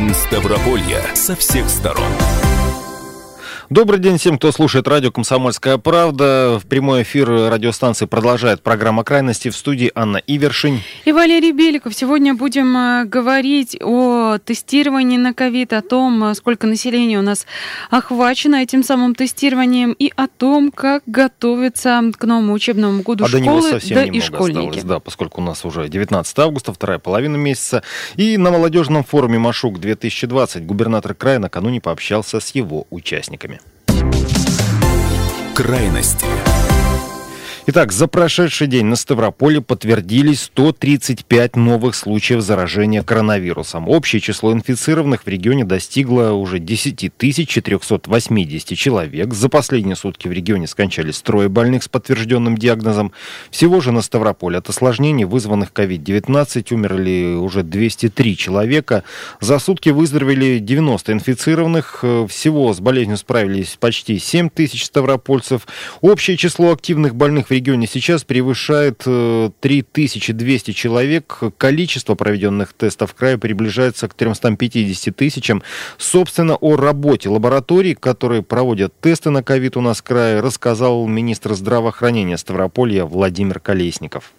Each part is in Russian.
Жизнь Ставрополья со всех сторон. Добрый день всем, кто слушает радио «Комсомольская правда». В прямой эфир радиостанции продолжает программа «Крайности» в студии Анна Ивершин. И Валерий Беликов. Сегодня будем э, говорить о тестировании на ковид, о том, э, сколько населения у нас охвачено этим самым тестированием и о том, как готовиться к новому учебному году а школы, совсем да и школьники. Осталось, да, поскольку у нас уже 19 августа, вторая половина месяца. И на молодежном форуме «Машук-2020» губернатор края накануне пообщался с его участниками. Крайности. Итак, за прошедший день на Ставрополе подтвердились 135 новых случаев заражения коронавирусом. Общее число инфицированных в регионе достигло уже 10 480 человек. За последние сутки в регионе скончались трое больных с подтвержденным диагнозом. Всего же на Ставрополе от осложнений, вызванных COVID-19, умерли уже 203 человека. За сутки выздоровели 90 инфицированных. Всего с болезнью справились почти 7 тысяч ставропольцев. Общее число активных больных в регионе сейчас превышает 3200 э, человек. Количество проведенных тестов в крае приближается к 350 тысячам. Собственно, о работе лабораторий, которые проводят тесты на ковид у нас в крае, рассказал министр здравоохранения Ставрополья Владимир Колесников.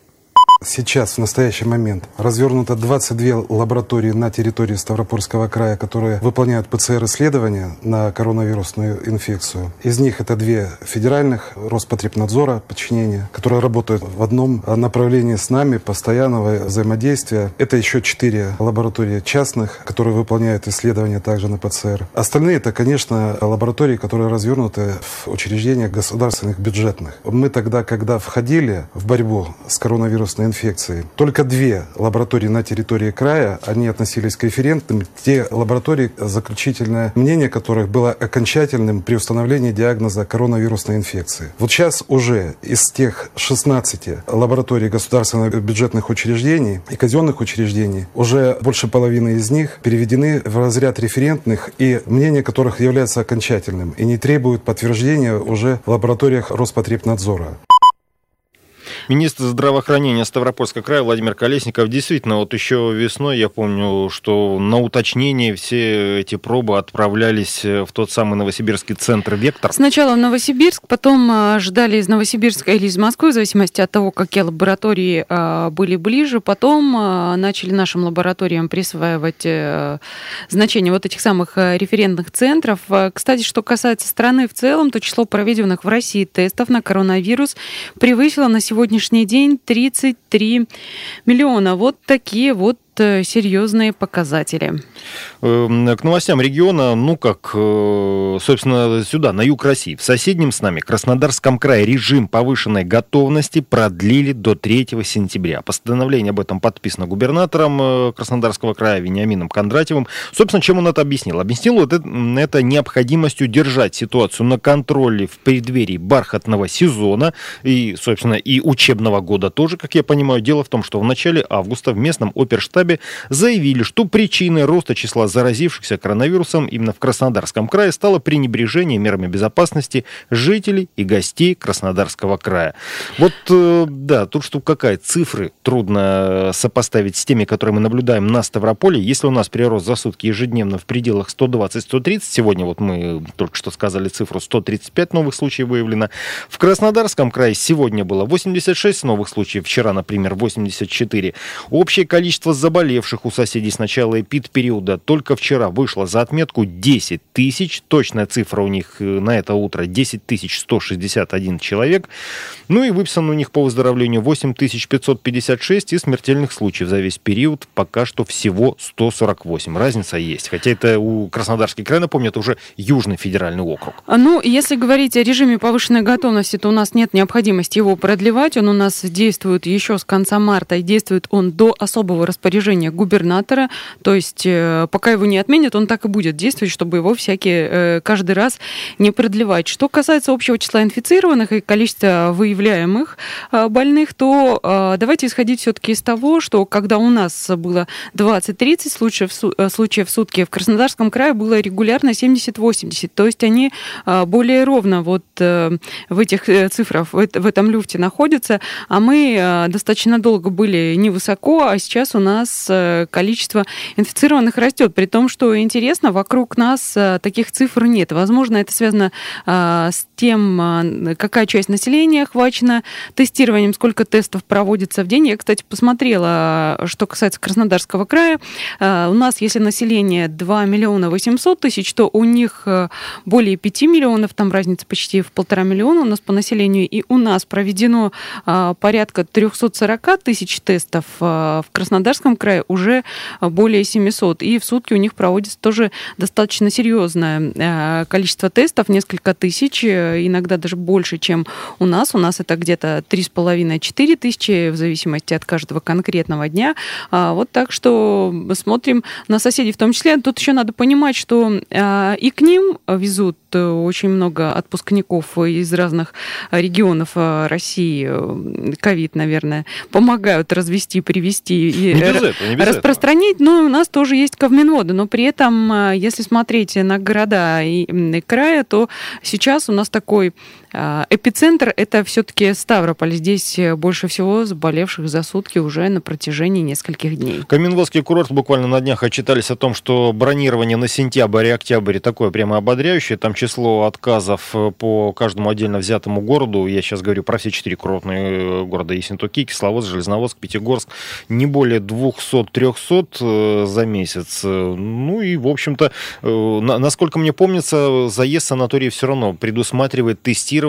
Сейчас, в настоящий момент, развернуто 22 лаборатории на территории Ставропольского края, которые выполняют ПЦР-исследования на коронавирусную инфекцию. Из них это две федеральных, Роспотребнадзора, подчинения, которые работают в одном направлении с нами, постоянного взаимодействия. Это еще четыре лаборатории частных, которые выполняют исследования также на ПЦР. Остальные это, конечно, лаборатории, которые развернуты в учреждениях государственных бюджетных. Мы тогда, когда входили в борьбу с коронавирусной инфекции. Только две лаборатории на территории края, они относились к референтным. Те лаборатории, заключительное мнение которых было окончательным при установлении диагноза коронавирусной инфекции. Вот сейчас уже из тех 16 лабораторий государственных бюджетных учреждений и казенных учреждений, уже больше половины из них переведены в разряд референтных и мнение которых является окончательным и не требует подтверждения уже в лабораториях Роспотребнадзора. Министр здравоохранения Ставропольского края Владимир Колесников. Действительно, вот еще весной я помню, что на уточнение все эти пробы отправлялись в тот самый новосибирский центр «Вектор». Сначала в Новосибирск, потом а, ждали из Новосибирска или из Москвы, в зависимости от того, какие лаборатории а, были ближе. Потом начали нашим лабораториям присваивать э, значение вот этих самых референтных центров. Кстати, что касается страны в целом, то число проведенных в России тестов на коронавирус превысило на сегодня сегодняшний день 33 миллиона. Вот такие вот серьезные показатели. Эм, к новостям региона, ну как, э, собственно, сюда, на юг России. В соседнем с нами Краснодарском крае режим повышенной готовности продлили до 3 сентября. Постановление об этом подписано губернатором э, Краснодарского края Вениамином Кондратьевым. Собственно, чем он это объяснил? Объяснил вот это, это необходимостью держать ситуацию на контроле в преддверии бархатного сезона и, собственно, и учебного года тоже, как я понимаю. Дело в том, что в начале августа в местном оперштабе штабе заявили, что причиной роста числа заразившихся коронавирусом именно в Краснодарском крае стало пренебрежение мерами безопасности жителей и гостей Краснодарского края. Вот, э, да, тут что какая, цифры трудно сопоставить с теми, которые мы наблюдаем на Ставрополе. Если у нас прирост за сутки ежедневно в пределах 120-130, сегодня вот мы только что сказали цифру 135 новых случаев выявлено. В Краснодарском крае сегодня было 86 новых случаев, вчера, например, 84. Общее количество заболевших заболевших у соседей с начала эпид-периода только вчера вышло за отметку 10 тысяч. Точная цифра у них э, на это утро 10 тысяч 161 человек. Ну и выписан у них по выздоровлению 8 тысяч 556 и смертельных случаев за весь период пока что всего 148. Разница есть. Хотя это у Краснодарский край, напомню, это уже Южный федеральный округ. А, ну, если говорить о режиме повышенной готовности, то у нас нет необходимости его продлевать. Он у нас действует еще с конца марта и действует он до особого распоряжения распоряжение губернатора, то есть э, пока его не отменят, он так и будет действовать, чтобы его всякие э, каждый раз не продлевать. Что касается общего числа инфицированных и количества выявляемых э, больных, то давайте исходить все-таки из того, что когда у нас было 20-30 случаев, случаев в сутки, в Краснодарском крае было регулярно 70-80, то есть они более ровно вот в этих цифрах, в этом люфте находятся, а мы достаточно долго были невысоко, а сейчас у нас нас э, количество инфицированных растет, при том, что интересно, вокруг нас э, таких цифр нет. Возможно, это связано с тем, какая часть населения охвачена тестированием, сколько тестов проводится в день. Я, кстати, посмотрела, что касается Краснодарского края. У нас, если население 2 миллиона 800 тысяч, то у них более 5 миллионов, там разница почти в полтора миллиона у нас по населению, и у нас проведено порядка 340 тысяч тестов, в Краснодарском крае уже более 700, и в сутки у них проводится тоже достаточно серьезное количество тестов, несколько тысяч, иногда даже больше, чем у нас. У нас это где-то 3,5-4 тысячи, в зависимости от каждого конкретного дня. Вот так что смотрим на соседей в том числе. Тут еще надо понимать, что и к ним везут очень много отпускников из разных регионов России. Ковид, наверное, помогают развести, привести и этого, распространить. Этого. Ну, у нас тоже есть Ковминводы, но при этом, если смотреть на города и, края, то сейчас у нас такой эпицентр – это все-таки Ставрополь. Здесь больше всего заболевших за сутки уже на протяжении нескольких дней. Каменводский курорт буквально на днях отчитались о том, что бронирование на сентябрь и октябрь такое прямо ободряющее. Там число отказов э, по каждому отдельно взятому городу, я сейчас говорю про все четыре курортные э, города Ессентуки, Кисловодск, Железноводск, Пятигорск, не более 200-300 э, за месяц. Ну и, в общем-то, насколько мне помнится, заезд санаторий все равно предусматривает тестирование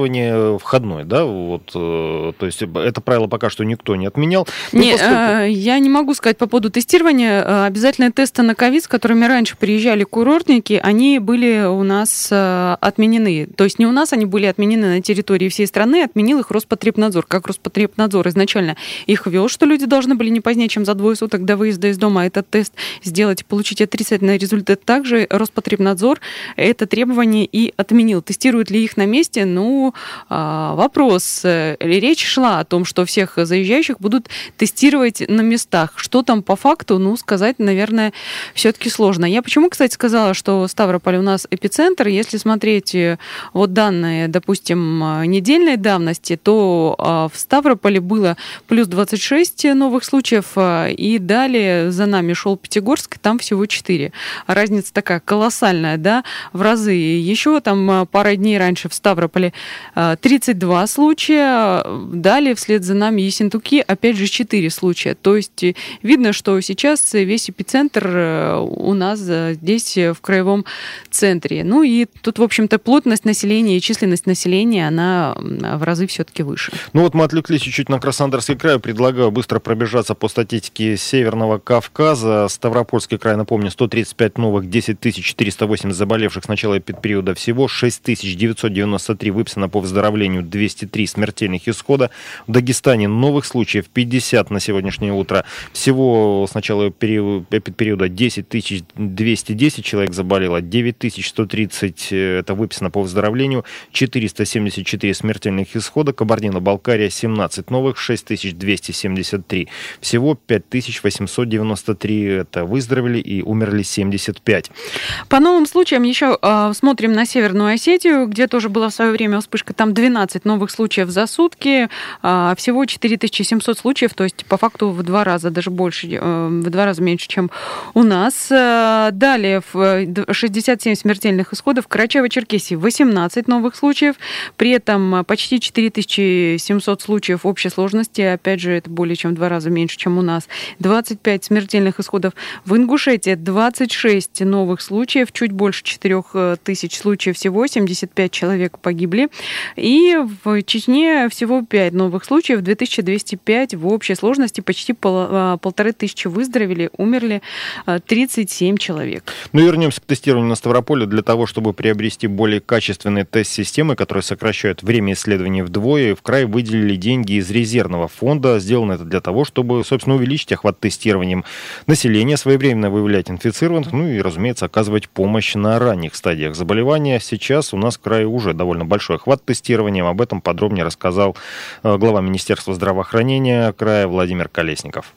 входной, да, вот, то есть это правило пока что никто не отменял. Ну, не, поскольку... Я не могу сказать по поводу тестирования. Обязательные тесты на ковид, с которыми раньше приезжали курортники, они были у нас отменены. То есть не у нас они были отменены на территории всей страны, отменил их Роспотребнадзор. Как Роспотребнадзор изначально их вел, что люди должны были не позднее, чем за двое суток до выезда из дома этот тест сделать, получить отрицательный результат. Также Роспотребнадзор это требование и отменил. Тестируют ли их на месте? Ну, а, вопрос. Речь шла о том, что всех заезжающих будут тестировать на местах. Что там по факту, ну, сказать, наверное, все-таки сложно. Я почему, кстати, сказала, что Ставрополь у нас эпицентр. Если смотреть э, вот данные, допустим, э, недельной давности, то а, в Ставрополе было плюс 26 новых случаев, а, и далее за нами шел Пятигорск, там всего 4. Разница такая колоссальная, да, в разы. Еще там пара дней раньше в Ставрополе 32 случая, далее вслед за нами Ессентуки опять же 4 случая. То есть э, видно, что сейчас весь эпицентр э, у нас здесь в краевом центре. Ну и тут, в общем-то, плотность населения и численность населения, она в разы все-таки выше. Ну вот мы отвлеклись чуть-чуть на Краснодарский край. Предлагаю быстро пробежаться по статистике Северного Кавказа. Ставропольский край, напомню, 135 новых, 10 408 заболевших с начала периода всего, 6 993 выписано по выздоровлению, 203 смертельных исхода. В Дагестане новых случаев 50 на сегодняшнее утро. Всего с начала периода 10 210 человек заболело, 9 130 э, это выписано по выздоровлению, 474 смертельных исхода, Кабардино-Балкария 17 новых, 6273. Всего 5893 это выздоровели и умерли 75. По новым случаям еще э, смотрим на Северную Осетию, где тоже была в свое время вспышка, там 12 новых случаев за сутки, э, всего 4700 случаев, то есть по факту в два раза, даже больше, э, в два раза меньше, чем у нас. Э, далее 67 смертельных исходов, Карачаево-Черкесии 18 новых случаев, при этом почти 4700 случаев общей сложности, опять же, это более чем в два раза меньше, чем у нас. 25 смертельных исходов в Ингушетии, 26 новых случаев, чуть больше 4000 случаев всего, 75 человек погибли. И в Чечне всего 5 новых случаев, 2205 в общей сложности, почти пол, а, полторы тысячи выздоровели, умерли 37 а, человек. Ну, вернемся к тестированию на Ставрополе. Для того, чтобы приобрести более качественные тест-системы, которые сокращают время исследований вдвое, в край выделили деньги из резервного фонда. Сделано это для того, чтобы, собственно, увеличить охват тестированием населения, своевременно выявлять инфицированных, ну и, разумеется, оказывать помощь на ранних стадиях заболевания. Сейчас у нас в крае уже довольно большой охват тестированием. Об этом подробнее рассказал э, глава Министерства здравоохранения края Владимир Колесников.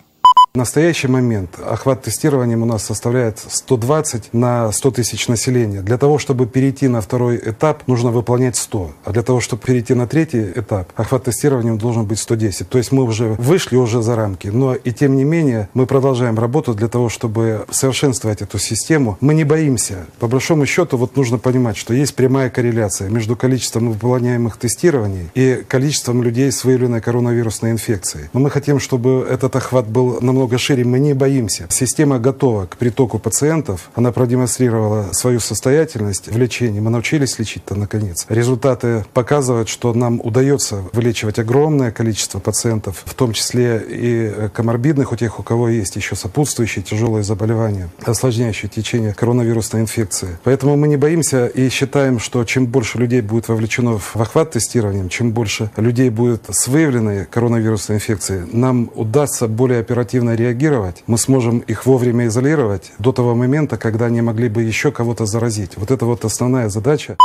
В настоящий момент охват тестированием у нас составляет 120 на 100 тысяч населения. Для того, чтобы перейти на второй этап, нужно выполнять 100. А для того, чтобы перейти на третий этап, охват тестированием должен быть 110. То есть мы уже вышли уже за рамки. Но и тем не менее мы продолжаем работу для того, чтобы совершенствовать эту систему. Мы не боимся. По большому счету вот нужно понимать, что есть прямая корреляция между количеством выполняемых тестирований и количеством людей с выявленной коронавирусной инфекцией. Но мы хотим, чтобы этот охват был намного намного шире, мы не боимся. Система готова к притоку пациентов. Она продемонстрировала свою состоятельность в лечении. Мы научились лечить-то наконец. Результаты показывают, что нам удается вылечивать огромное количество пациентов, в том числе и коморбидных у тех, у кого есть еще сопутствующие тяжелые заболевания, осложняющие течение коронавирусной инфекции. Поэтому мы не боимся и считаем, что чем больше людей будет вовлечено в охват тестированием, чем больше людей будет с выявленной коронавирусной инфекцией, нам удастся более оперативно реагировать, мы сможем их вовремя изолировать до того момента, когда они могли бы еще кого-то заразить. Вот это вот основная задача.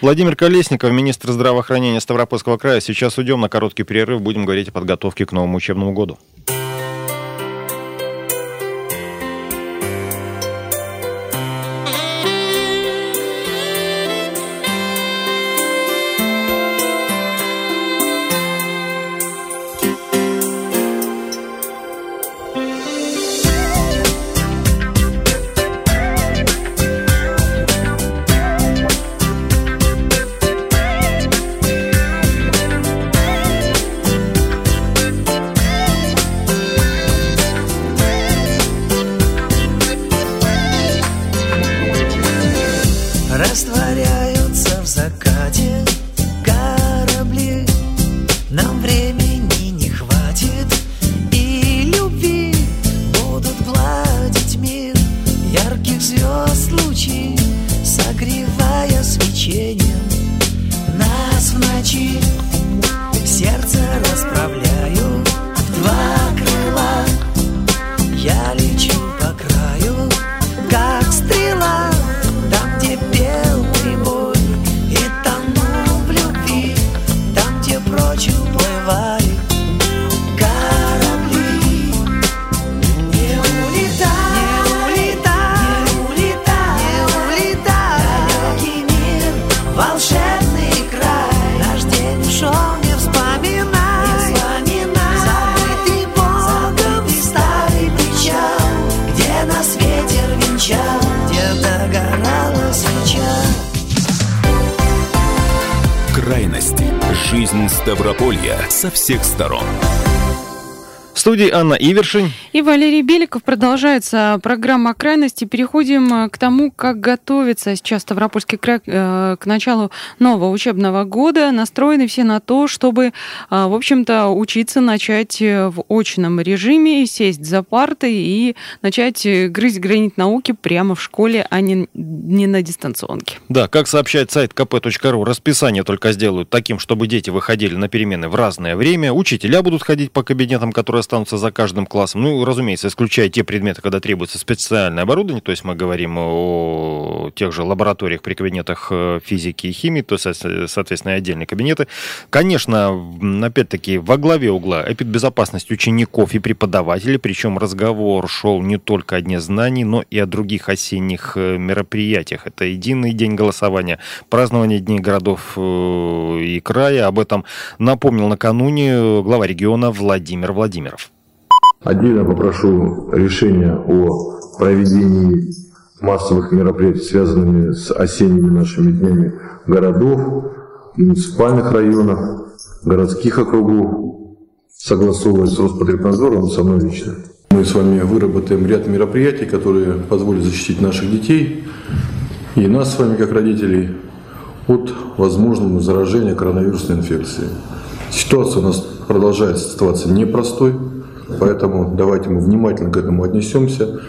Владимир Колесников, министр здравоохранения Ставропольского края. Сейчас уйдем на короткий перерыв, будем говорить о подготовке к новому учебному году. Со всех сторон. В студии Анна Ивершин. И Валерий Беликов. Продолжается программа «Крайности». Переходим э, к тому, как готовится сейчас Ставропольский край э, к началу нового учебного года. Настроены все на то, чтобы, э, в общем-то, учиться начать в очном режиме, сесть за партой и начать грызть гранит науки прямо в школе, а не, не на дистанционке. Да, как сообщает сайт kp.ru, расписание только сделают таким, чтобы дети выходили на перемены в разное время. Учителя будут ходить по кабинетам, которые останутся за каждым классом. Ну, разумеется, исключая те предметы, когда требуется специальное оборудование, то есть мы говорим о тех же лабораториях при кабинетах э, физики и химии, то есть, соответственно, отдельные кабинеты. Конечно, опять-таки, во главе угла эпидбезопасность учеников и преподавателей, причем разговор шел не только о Дне знаний, но и о других осенних э, мероприятиях. Это единый день голосования, празднование Дней городов э, и края. Об этом напомнил накануне глава региона Владимир Владимиров. Отдельно попрошу решения о проведении массовых мероприятий, связанными с осенними нашими днями городов, муниципальных районов, городских округов, согласовывать с Роспотребнадзором со мной лично. Мы с вами выработаем ряд мероприятий, которые позволят защитить наших детей и нас с вами, как родителей, от возможного заражения коронавирусной инфекцией. Ситуация у нас продолжает оставаться непростой. Поэтому давайте мы внимательно к этому отнесемся.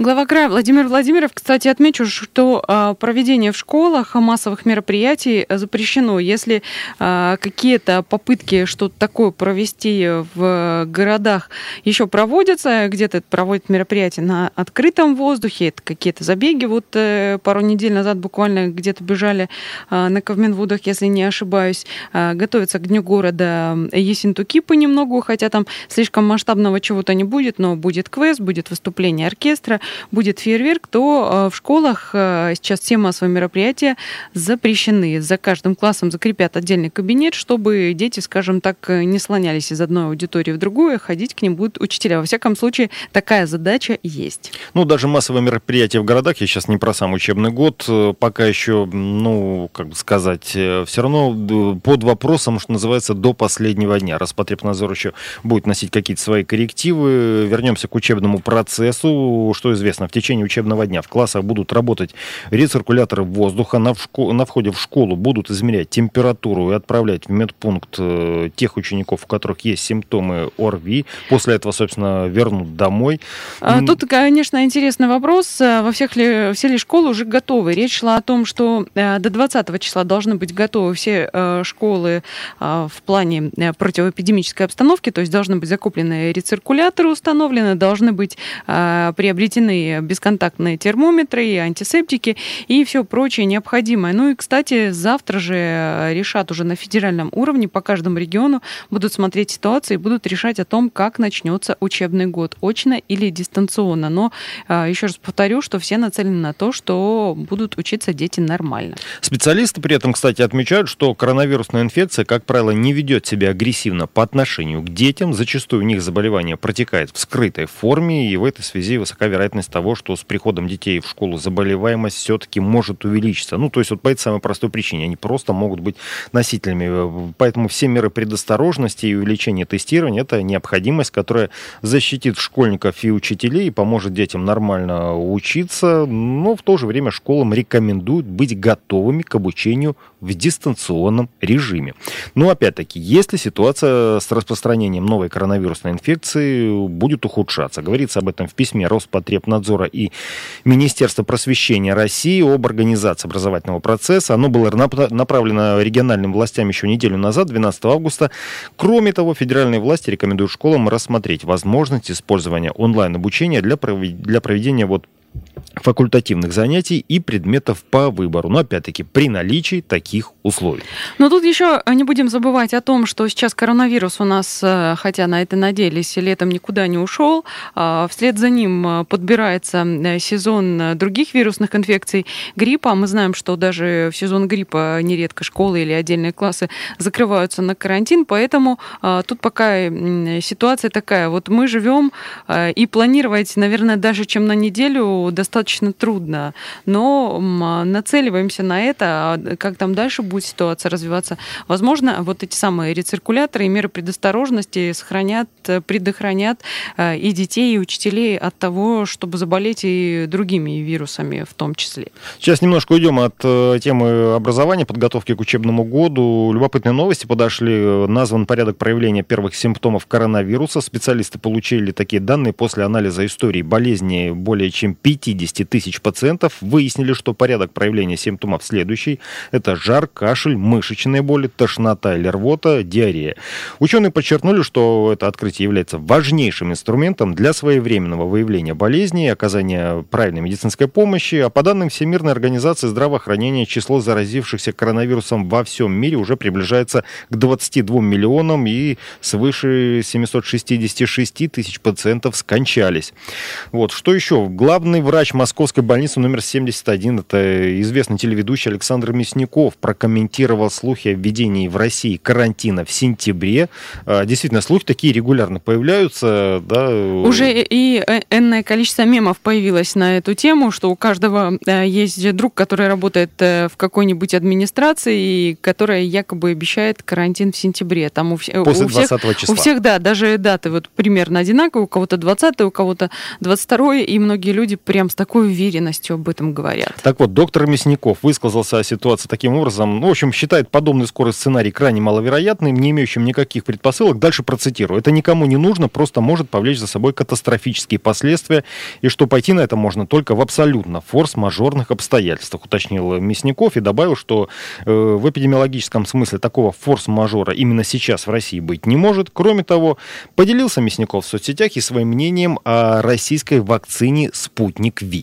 Глава края Владимир Владимиров, кстати, отмечу, что а, проведение в школах массовых мероприятий запрещено. Если а, какие-то попытки что-то такое провести в городах еще проводятся, где-то проводят мероприятия на открытом воздухе, это какие-то забеги. Вот э, пару недель назад буквально где-то бежали а, на Ковменвудах, если не ошибаюсь, готовятся к Дню города Есентуки понемногу, хотя там слишком масштабного чего-то не будет, но будет квест, будет выступление оркестра, будет фейерверк, то э, в школах э, сейчас все массовые мероприятия запрещены. За каждым классом закрепят отдельный кабинет, чтобы дети, скажем так, не слонялись из одной аудитории в другую, ходить к ним будут учителя. Во всяком случае, такая задача есть. Ну, даже массовые мероприятия в городах, я сейчас не про сам учебный год, э, пока еще, ну, как бы сказать, все равно под вопросом, что называется, до последнего дня. Роспотребнадзор еще будет носить какие-то свои коррективы. Вернемся к учебному процессу. Что известно, в течение учебного дня в классах будут работать рециркуляторы воздуха, на, шко- на входе в школу будут измерять температуру и отправлять в медпункт э, тех учеников, у которых есть симптомы ОРВИ. После этого, собственно, вернут домой. А, тут, конечно, интересный вопрос. Э, во всех ли, все ли школы уже готовы? Речь шла о том, что э, до 20 числа должны быть готовы все школы в плане противоэпидемической обстановки, то есть должны быть закуплены рециркуляторы установлены, должны быть приобретены нужны бесконтактные термометры, и антисептики и все прочее необходимое. Ну и, кстати, завтра же решат уже на федеральном уровне по каждому региону, будут смотреть ситуацию и будут решать о том, как начнется учебный год, очно или дистанционно. Но а, еще раз повторю, что все нацелены на то, что будут учиться дети нормально. Специалисты при этом, кстати, отмечают, что коронавирусная инфекция, как правило, не ведет себя агрессивно по отношению к детям. Зачастую у них заболевание протекает в скрытой форме, и в этой связи высока вероятность вероятность того, что с приходом детей в школу заболеваемость все-таки может увеличиться. Ну, то есть вот по этой самой простой причине. Они просто могут быть носителями. Поэтому все меры предосторожности и увеличения тестирования – это необходимость, которая защитит школьников и учителей и поможет детям нормально учиться. Но в то же время школам рекомендуют быть готовыми к обучению в дистанционном режиме. Но опять-таки, если ситуация с распространением новой коронавирусной инфекции будет ухудшаться, говорится об этом в письме Роспотребнадзора и Министерства просвещения России об организации образовательного процесса. Оно было направлено региональным властям еще неделю назад, 12 августа. Кроме того, федеральные власти рекомендуют школам рассмотреть возможность использования онлайн-обучения для проведения вот факультативных занятий и предметов по выбору. Но опять-таки при наличии таких условий. Но тут еще не будем забывать о том, что сейчас коронавирус у нас, э, хотя на это надеялись, летом никуда не ушел. А вслед за ним э, подбирается э, сезон других вирусных инфекций гриппа. Мы знаем, что даже в сезон гриппа нередко школы или отдельные классы закрываются на карантин, поэтому тут пока ситуация такая. Вот мы живем и планировать, наверное, даже чем на неделю достаточно трудно, но нацеливаемся на это, а как там дальше будет ситуация развиваться. Возможно, вот эти самые рециркуляторы и меры предосторожности сохранят, предохранят э, и детей, и учителей от того, чтобы заболеть и другими вирусами в том числе. Сейчас немножко уйдем от э, темы образования, подготовки к учебному году. Любопытные новости подошли. Назван порядок проявления первых симптомов коронавируса. Специалисты получили такие данные после анализа истории болезни более чем 50 тысяч пациентов. Выяснили, что порядок проявления симптомов следующий. Это жар, кашель, мышечные боли, тошнота или рвота, диарея. Ученые подчеркнули, что это открытие является важнейшим инструментом для своевременного выявления болезней оказания правильной медицинской помощи. А по данным Всемирной организации здравоохранения, число заразившихся коронавирусом во всем мире уже приближается к 22 миллионам и свыше 766 тысяч пациентов скончались. Вот. Что еще? Главный врач Московской больницы номер 71, это известный телеведущий Александр Мясников, прокомментировал слухи о введении в России карантина в сентябре. А, действительно, слухи такие регулярно появляются. Да. Уже и э, энное количество мемов появилось на эту тему, что у каждого э, есть друг, который работает э, в какой-нибудь администрации, которая якобы обещает карантин в сентябре. Там у, После у всех, 20 числа. У всех, да, даже даты вот примерно одинаковые, у кого-то 20 у кого-то 22 и многие люди прям с такой какой уверенностью об этом говорят. Так вот, доктор Мясников высказался о ситуации таким образом. Ну, в общем, считает подобный скорый сценарий крайне маловероятным, не имеющим никаких предпосылок. Дальше процитирую. Это никому не нужно, просто может повлечь за собой катастрофические последствия, и что пойти на это можно только в абсолютно форс-мажорных обстоятельствах, уточнил Мясников и добавил, что э, в эпидемиологическом смысле такого форс-мажора именно сейчас в России быть не может. Кроме того, поделился Мясников в соцсетях и своим мнением о российской вакцине «Спутник Ви».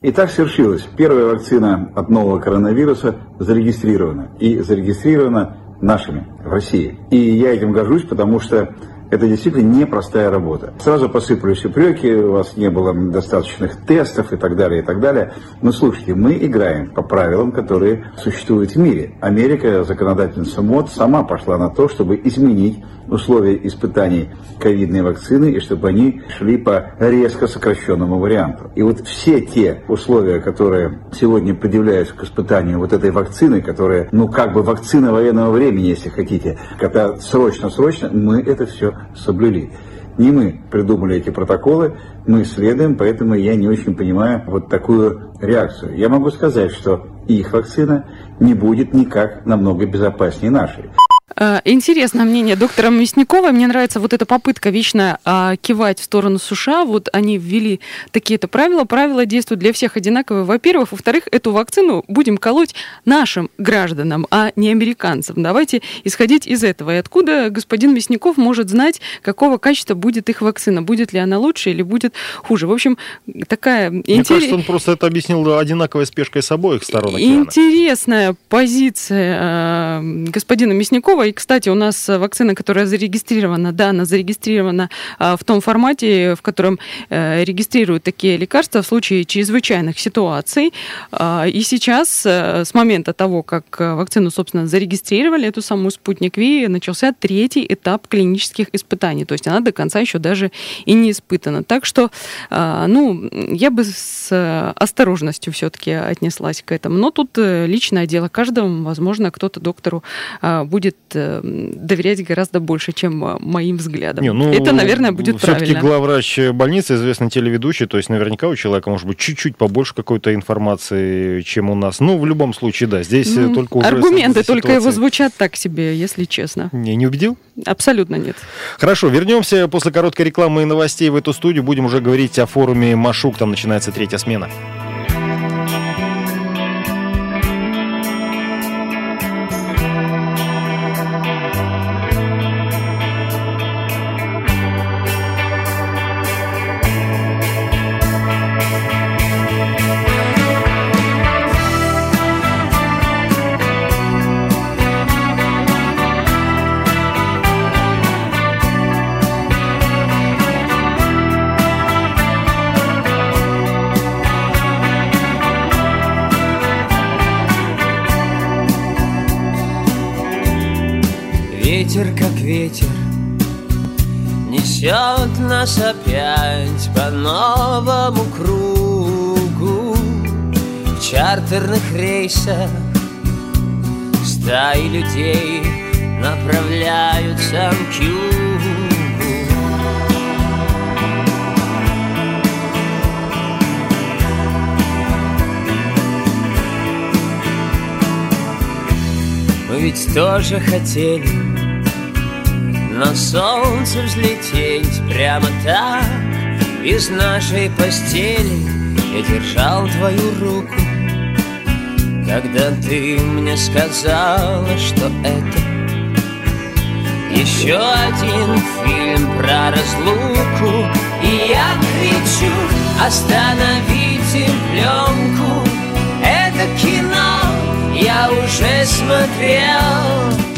И так свершилось. Первая вакцина от нового коронавируса зарегистрирована. И зарегистрирована нашими в России. И я этим горжусь, потому что это действительно непростая работа. Сразу посыпались упреки, у вас не было достаточных тестов и так далее, и так далее. Но слушайте, мы играем по правилам, которые существуют в мире. Америка, законодательница МОД, сама пошла на то, чтобы изменить условия испытаний ковидной вакцины и чтобы они шли по резко сокращенному варианту. И вот все те условия, которые сегодня предъявляются к испытанию вот этой вакцины, которая, ну как бы вакцина военного времени, если хотите, когда срочно-срочно, мы это все соблюли. Не мы придумали эти протоколы, мы следуем, поэтому я не очень понимаю вот такую реакцию. Я могу сказать, что их вакцина не будет никак намного безопаснее нашей. Э, интересное мнение доктора Мясникова. Мне нравится вот эта попытка вечно а, кивать в сторону США. Вот они ввели такие-то правила. Правила действуют для всех одинаковые. Во-первых. Во-вторых, эту вакцину будем колоть нашим гражданам, а не американцам. Давайте исходить из этого. И откуда господин Мясников может знать, какого качества будет их вакцина? Будет ли она лучше или будет хуже? В общем, такая... Мне интерес... кажется, он просто это объяснил одинаковой спешкой с обоих сторон океана. Интересная позиция э, господина Мясникова и, кстати, у нас вакцина, которая зарегистрирована, да, она зарегистрирована а, в том формате, в котором э, регистрируют такие лекарства в случае чрезвычайных ситуаций. А, и сейчас, э, с момента того, как э, вакцину, собственно, зарегистрировали, эту самую «Спутник Ви», начался третий этап клинических испытаний. То есть она до конца еще даже и не испытана. Так что, а, ну, я бы с осторожностью все-таки отнеслась к этому. Но тут личное дело каждого. Возможно, кто-то доктору будет Э, доверять гораздо больше, чем э, моим взглядам. Не, ну, Это, наверное, будет все-таки правильно. главврач больницы, известный телеведущий, то есть наверняка у человека может быть чуть-чуть побольше какой-то информации, чем у нас. Ну, в любом случае, да, здесь ну, только уже... Аргументы только его звучат так себе, если честно. Не, не убедил? Абсолютно нет. Хорошо, вернемся после короткой рекламы и новостей в эту студию. Будем уже говорить о форуме Машук, там начинается третья смена. Как ветер, несет нас опять по новому кругу. В чартерных рейсах стаи людей направляются к югу. Мы ведь тоже хотели на солнце взлететь прямо так Из нашей постели. Я держал твою руку Когда ты мне сказала, что это Еще один фильм про разлуку. И я кричу, остановите пленку! Это кино я уже смотрел